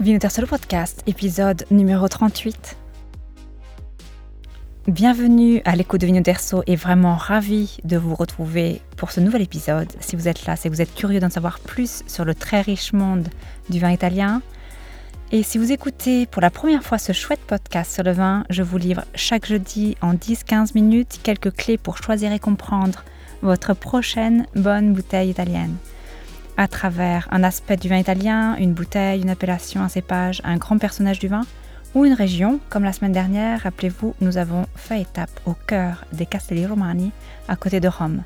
Vinoter Solo Podcast, épisode numéro 38. Bienvenue à l'écho de Vino Terso et vraiment ravi de vous retrouver pour ce nouvel épisode. Si vous êtes là, que vous êtes curieux d'en savoir plus sur le très riche monde du vin italien. Et si vous écoutez pour la première fois ce chouette podcast sur le vin, je vous livre chaque jeudi en 10-15 minutes quelques clés pour choisir et comprendre votre prochaine bonne bouteille italienne à travers un aspect du vin italien, une bouteille, une appellation, un cépage, un grand personnage du vin ou une région, comme la semaine dernière, rappelez-vous, nous avons fait étape au cœur des Castelli Romani, à côté de Rome.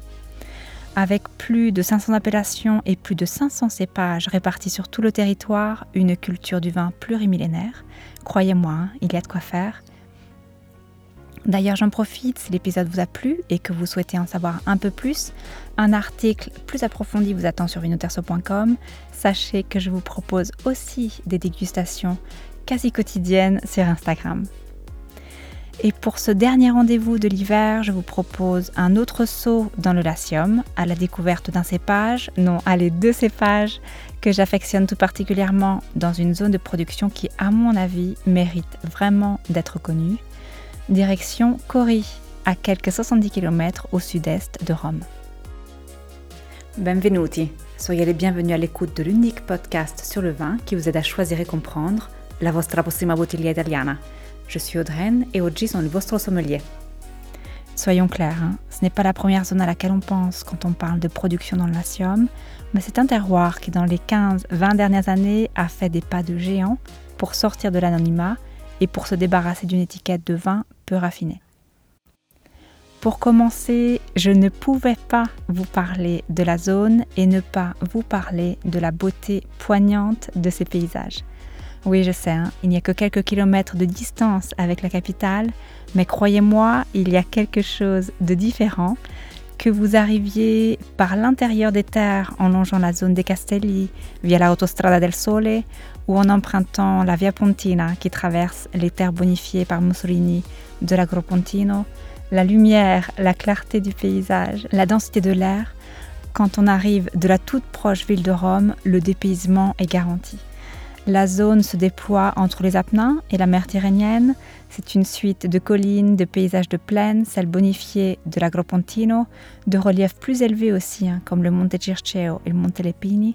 Avec plus de 500 appellations et plus de 500 cépages répartis sur tout le territoire, une culture du vin plurimillénaire, croyez-moi, hein, il y a de quoi faire. D'ailleurs, j'en profite, si l'épisode vous a plu et que vous souhaitez en savoir un peu plus, un article plus approfondi vous attend sur vinoterso.com. Sachez que je vous propose aussi des dégustations quasi quotidiennes sur Instagram. Et pour ce dernier rendez-vous de l'hiver, je vous propose un autre saut dans le Latium, à la découverte d'un cépage, non, allez, deux cépages que j'affectionne tout particulièrement dans une zone de production qui, à mon avis, mérite vraiment d'être connue direction Cori, à quelques 70 km au sud-est de Rome. Benvenuti, soyez les bienvenus à l'écoute de l'unique podcast sur le vin qui vous aide à choisir et comprendre la vostra prossima bottiglia italiana. Je suis Audreyne et oggi sono il vostro sommelier. Soyons clairs, hein, ce n'est pas la première zone à laquelle on pense quand on parle de production dans le Latium, mais c'est un terroir qui dans les 15-20 dernières années a fait des pas de géant pour sortir de l'anonymat et pour se débarrasser d'une étiquette de vin peu raffinée. Pour commencer, je ne pouvais pas vous parler de la zone et ne pas vous parler de la beauté poignante de ces paysages. Oui, je sais, hein, il n'y a que quelques kilomètres de distance avec la capitale, mais croyez-moi, il y a quelque chose de différent que vous arriviez par l'intérieur des terres en longeant la zone des Castelli via l'Autostrada del Sole ou en empruntant la Via Pontina qui traverse les terres bonifiées par Mussolini de l'Agropontino, la lumière, la clarté du paysage, la densité de l'air. Quand on arrive de la toute proche ville de Rome, le dépaysement est garanti. La zone se déploie entre les Apennins et la mer Tyrrhénienne. C'est une suite de collines, de paysages de plaine, celles bonifiées de l'Agropontino, de reliefs plus élevés aussi, hein, comme le Monte Circeo et le Monte Lepini.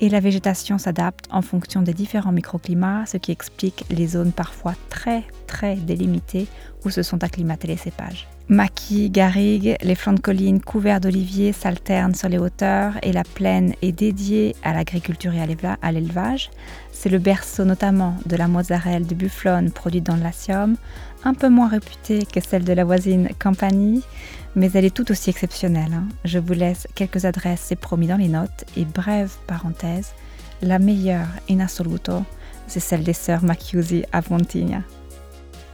Et la végétation s'adapte en fonction des différents microclimats, ce qui explique les zones parfois très très délimitées où se sont acclimatés les cépages. Maquis, garrigues, les flancs de collines couverts d'oliviers s'alternent sur les hauteurs et la plaine est dédiée à l'agriculture et à l'élevage. C'est le berceau notamment de la mozzarella de bufflone produite dans le Latium, un peu moins réputée que celle de la voisine Campanie, mais elle est tout aussi exceptionnelle. Hein. Je vous laisse quelques adresses, c'est promis dans les notes, et brève parenthèse, la meilleure in assoluto, c'est celle des sœurs Macchiusi à Pontigna.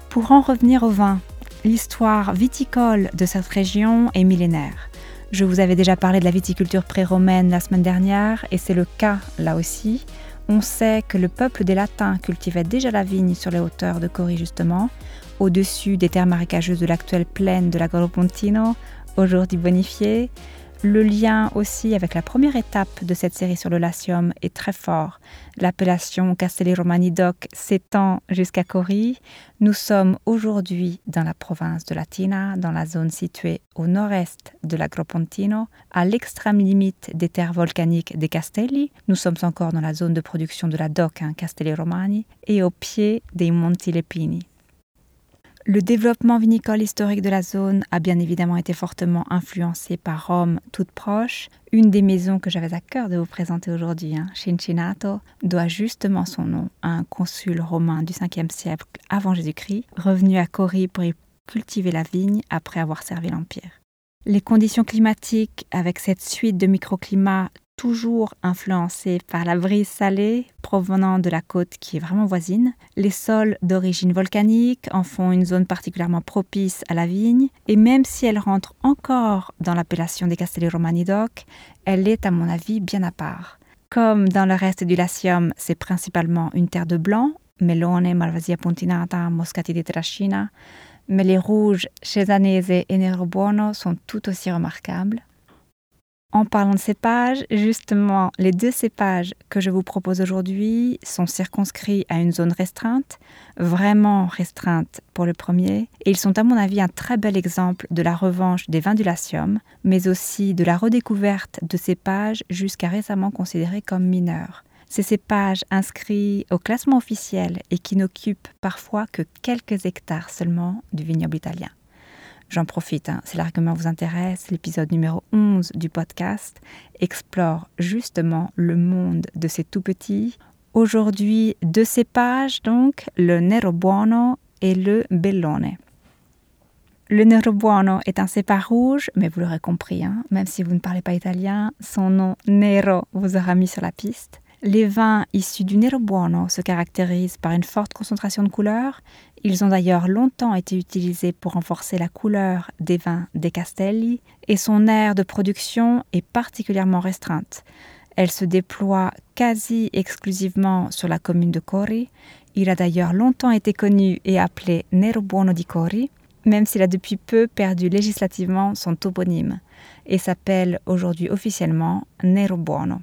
Pour en revenir au vin, L'histoire viticole de cette région est millénaire. Je vous avais déjà parlé de la viticulture pré-romaine la semaine dernière et c'est le cas là aussi. On sait que le peuple des Latins cultivait déjà la vigne sur les hauteurs de Cori justement, au-dessus des terres marécageuses de l'actuelle plaine de la Goropontino, aujourd'hui bonifiée. Le lien aussi avec la première étape de cette série sur le Latium est très fort. L'appellation Castelli Romani Doc s'étend jusqu'à Cori. Nous sommes aujourd'hui dans la province de Latina, dans la zone située au nord-est de l'Agropontino, à l'extrême limite des terres volcaniques des Castelli. Nous sommes encore dans la zone de production de la Doc, hein, Castelli Romani, et au pied des Monti Lepini. Le développement vinicole historique de la zone a bien évidemment été fortement influencé par Rome toute proche. Une des maisons que j'avais à cœur de vous présenter aujourd'hui, hein, doit justement son nom à un consul romain du 5e siècle avant Jésus-Christ, revenu à Cori pour y cultiver la vigne après avoir servi l'Empire. Les conditions climatiques, avec cette suite de microclimats toujours influencé par la brise salée provenant de la côte qui est vraiment voisine. Les sols d'origine volcanique en font une zone particulièrement propice à la vigne et même si elle rentre encore dans l'appellation des Castelli Romani Doc, elle est à mon avis bien à part. Comme dans le reste du Latium, c'est principalement une terre de blanc, Melone, Malvasia pontinata, Moscati di Trascina, mais les rouges Cesanese et Nero Buono sont tout aussi remarquables. En parlant de cépages, justement, les deux cépages que je vous propose aujourd'hui sont circonscrits à une zone restreinte, vraiment restreinte pour le premier, et ils sont à mon avis un très bel exemple de la revanche des vins du Latium, mais aussi de la redécouverte de cépages jusqu'à récemment considérés comme mineurs. Ces cépages inscrits au classement officiel et qui n'occupent parfois que quelques hectares seulement du vignoble italien. J'en profite, hein, si l'argument vous intéresse, l'épisode numéro 11 du podcast explore justement le monde de ces tout petits. Aujourd'hui, deux cépages, donc le Nero Buono et le Bellone. Le Nero Buono est un cépage rouge, mais vous l'aurez compris, hein, même si vous ne parlez pas italien, son nom Nero vous aura mis sur la piste. Les vins issus du Nero Buono se caractérisent par une forte concentration de couleurs. Ils ont d'ailleurs longtemps été utilisés pour renforcer la couleur des vins des Castelli et son aire de production est particulièrement restreinte. Elle se déploie quasi exclusivement sur la commune de Cori. Il a d'ailleurs longtemps été connu et appelé Nero Buono di Cori, même s'il a depuis peu perdu législativement son toponyme et s'appelle aujourd'hui officiellement Nero Buono.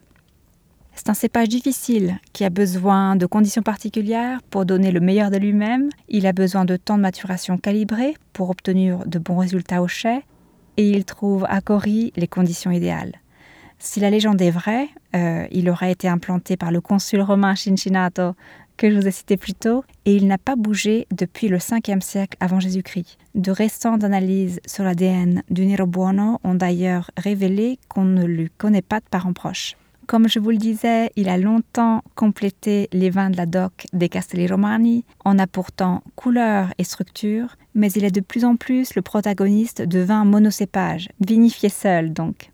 C'est un cépage difficile qui a besoin de conditions particulières pour donner le meilleur de lui-même. Il a besoin de temps de maturation calibré pour obtenir de bons résultats au chai et il trouve à Cori les conditions idéales. Si la légende est vraie, euh, il aurait été implanté par le consul romain Cincinnato que je vous ai cité plus tôt, et il n'a pas bougé depuis le 5e siècle avant Jésus-Christ. De récentes analyses sur l'ADN du Nero Buono ont d'ailleurs révélé qu'on ne lui connaît pas de parents proches. Comme je vous le disais, il a longtemps complété les vins de la DOC des Castelli Romani en apportant couleur et structure, mais il est de plus en plus le protagoniste de vins monocépages, vinifiés seuls donc.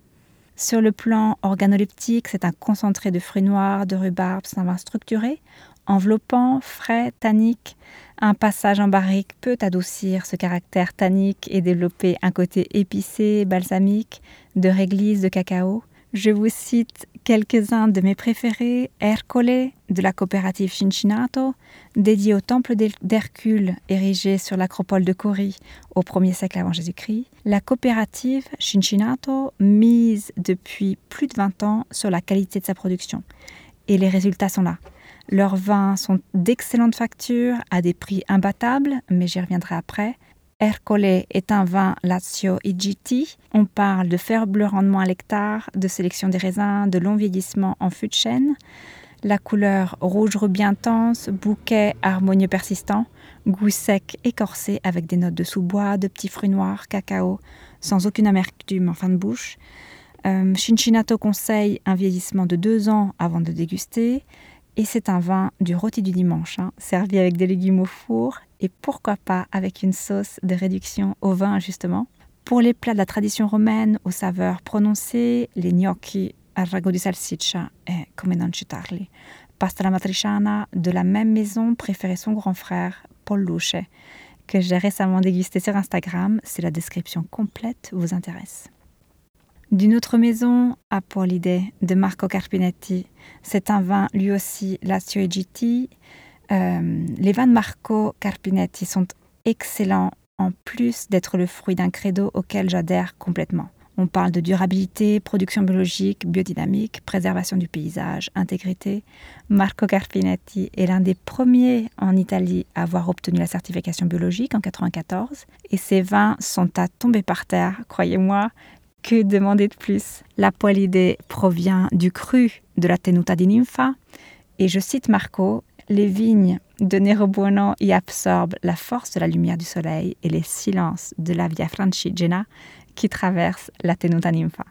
Sur le plan organoleptique, c'est un concentré de fruits noirs, de rhubarbe, c'est un vin structuré, enveloppant, frais, tannique. Un passage en barrique peut adoucir ce caractère tannique et développer un côté épicé, balsamique, de réglisse de cacao. Je vous cite quelques-uns de mes préférés. Ercole de la coopérative Cincinnato, dédié au temple d'Hercule érigé sur l'acropole de Cori au 1er siècle avant Jésus-Christ. La coopérative Cincinnato mise depuis plus de 20 ans sur la qualité de sa production. Et les résultats sont là. Leurs vins sont d'excellente facture à des prix imbattables, mais j'y reviendrai après. Ercole est un vin Lazio IGT. On parle de faible rendement à l'hectare, de sélection des raisins, de long vieillissement en fût de chêne. La couleur rouge rubis intense, bouquet harmonieux persistant, goût sec écorcé avec des notes de sous-bois, de petits fruits noirs, cacao, sans aucune amertume en fin de bouche. Euh, Cincinnato conseille un vieillissement de deux ans avant de déguster. Et c'est un vin du rôti du dimanche, hein, servi avec des légumes au four et pourquoi pas avec une sauce de réduction au vin justement. Pour les plats de la tradition romaine aux saveurs prononcées, les gnocchi al rago di salsiccia et come non citarli. Pasta la matriciana de la même maison préférait son grand frère Paul Luce, que j'ai récemment dégusté sur Instagram si la description complète vous intéresse. D'une autre maison, à l'idée de Marco Carpinetti. C'est un vin lui aussi Lazio e Euh, les vins de Marco Carpinetti sont excellents en plus d'être le fruit d'un credo auquel j'adhère complètement. On parle de durabilité, production biologique, biodynamique, préservation du paysage, intégrité. Marco Carpinetti est l'un des premiers en Italie à avoir obtenu la certification biologique en 1994 et ses vins sont à tomber par terre, croyez-moi. Que demander de plus? La poilidée provient du cru de la tenuta di ninfa. Et je cite Marco, les vignes de Nero Buono y absorbent la force de la lumière du soleil et les silences de la Via Francigena qui traverse la tenuta ninfa.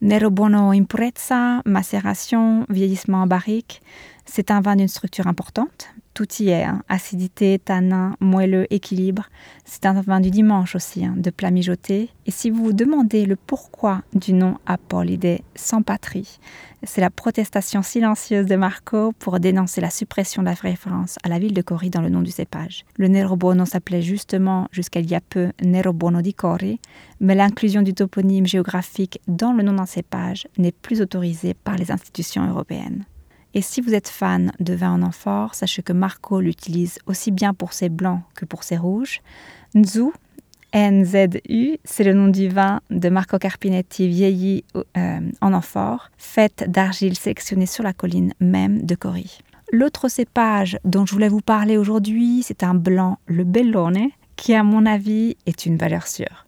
Nero Buono Impurezza, macération, vieillissement en barrique, c'est un vin d'une structure importante, tout y est. Hein. Acidité, tanin, moelleux, équilibre. C'est un vin du dimanche aussi, hein, de plat mijoté. Et si vous vous demandez le pourquoi du nom Apollide sans patrie, c'est la protestation silencieuse de Marco pour dénoncer la suppression de la référence à la ville de Cori dans le nom du cépage. Le Nero Buono s'appelait justement jusqu'à il y a peu Nero Buono di Cori, mais l'inclusion du toponyme géographique dans le nom d'un cépage n'est plus autorisée par les institutions européennes. Et si vous êtes fan de vin en amphore, sachez que Marco l'utilise aussi bien pour ses blancs que pour ses rouges. Nzu, NZU, c'est le nom du vin de Marco Carpinetti vieilli euh, en amphore, fait d'argile sélectionnée sur la colline même de Cori. L'autre cépage dont je voulais vous parler aujourd'hui, c'est un blanc, le Bellone, qui à mon avis est une valeur sûre.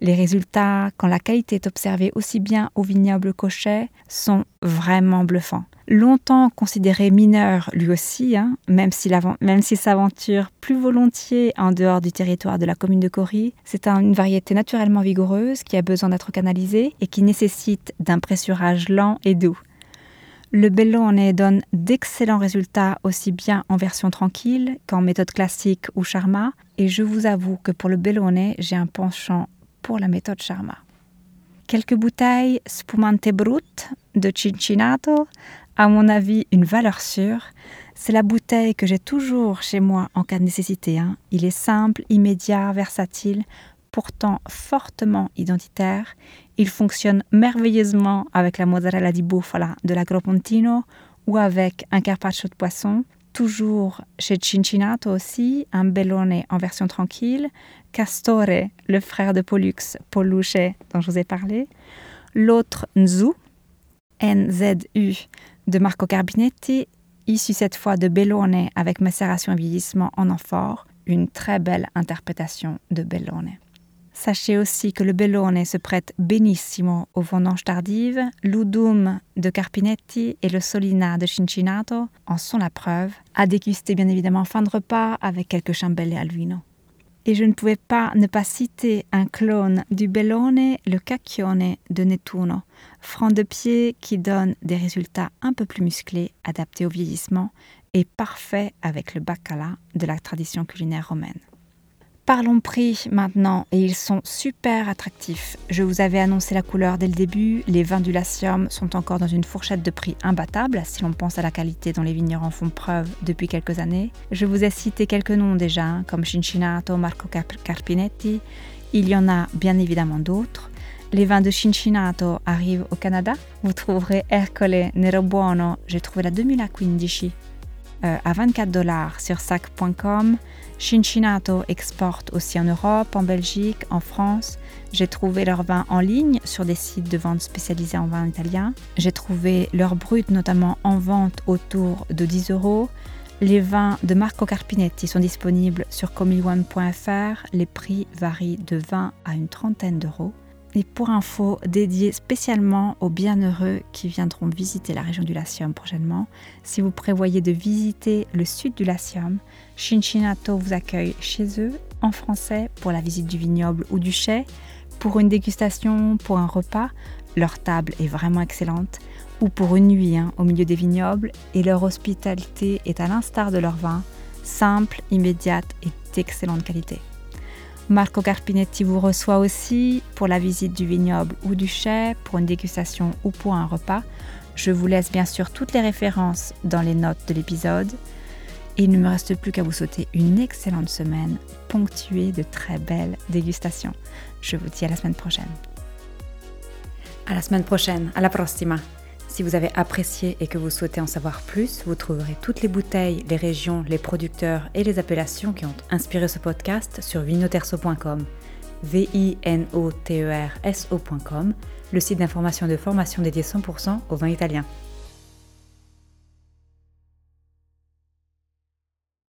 Les résultats, quand la qualité est observée aussi bien au vignoble Cochet, sont vraiment bluffants. Longtemps considéré mineur lui aussi, hein, même s'il s'aventure plus volontiers en dehors du territoire de la commune de Cory, c'est une variété naturellement vigoureuse qui a besoin d'être canalisée et qui nécessite d'un pressurage lent et doux. Le Bellone donne d'excellents résultats aussi bien en version tranquille qu'en méthode classique ou Charma, et je vous avoue que pour le Bellone, j'ai un penchant pour la méthode Charma. Quelques bouteilles Spumante Brut de Cincinato, à mon avis une valeur sûre. C'est la bouteille que j'ai toujours chez moi en cas de nécessité. Hein. Il est simple, immédiat, versatile, pourtant fortement identitaire. Il fonctionne merveilleusement avec la mozzarella di bufala de l'Agropontino ou avec un carpaccio de poisson. Toujours chez Cincinato aussi, un bellone en version tranquille. Castore, le frère de Pollux, Poluche, dont je vous ai parlé. L'autre Nzu, NZU, de Marco Carbinetti, issu cette fois de Bellone avec macération et vieillissement en amphore. Une très belle interprétation de Bellone. Sachez aussi que le Bellone se prête bénissimo aux vendanges tardives, l'Udum de Carpinetti et le Solina de Cincinato en sont la preuve, à déguster bien évidemment en fin de repas avec quelques chambelles al vino. Et je ne pouvais pas ne pas citer un clone du Bellone, le Cacchione de Nettuno, franc de pied qui donne des résultats un peu plus musclés, adaptés au vieillissement et parfait avec le bacala de la tradition culinaire romaine. Parlons prix maintenant, et ils sont super attractifs. Je vous avais annoncé la couleur dès le début, les vins du Latium sont encore dans une fourchette de prix imbattable si l'on pense à la qualité dont les vignerons font preuve depuis quelques années. Je vous ai cité quelques noms déjà, hein, comme Cincinato, Marco Carpinetti. Il y en a bien évidemment d'autres. Les vins de Cincinato arrivent au Canada. Vous trouverez Ercole Nero Buono, j'ai trouvé la 2015 euh, à 24 dollars sur sac.com. Cincinato exporte aussi en Europe, en Belgique, en France. J'ai trouvé leurs vins en ligne sur des sites de vente spécialisés en vin italien. J'ai trouvé leurs bruts notamment en vente autour de 10 euros. Les vins de Marco Carpinetti sont disponibles sur comilone.fr. Les prix varient de 20 à une trentaine d'euros et pour info dédié spécialement aux bienheureux qui viendront visiter la région du Latium prochainement. Si vous prévoyez de visiter le sud du Latium, Cincinnati vous accueille chez eux en français pour la visite du vignoble ou du chai, pour une dégustation, pour un repas. Leur table est vraiment excellente ou pour une nuit hein, au milieu des vignobles et leur hospitalité est à l'instar de leur vin, simple, immédiate et d'excellente qualité. Marco Carpinetti vous reçoit aussi pour la visite du vignoble ou du chai, pour une dégustation ou pour un repas. Je vous laisse bien sûr toutes les références dans les notes de l'épisode. Il ne me reste plus qu'à vous souhaiter une excellente semaine ponctuée de très belles dégustations. Je vous dis à la semaine prochaine. À la semaine prochaine, à la prossima. Si vous avez apprécié et que vous souhaitez en savoir plus, vous trouverez toutes les bouteilles, les régions, les producteurs et les appellations qui ont inspiré ce podcast sur vinoterso.com. V-I-N-O-T-E-R-S-O.com, le site d'information de formation dédié 100% au vin italien.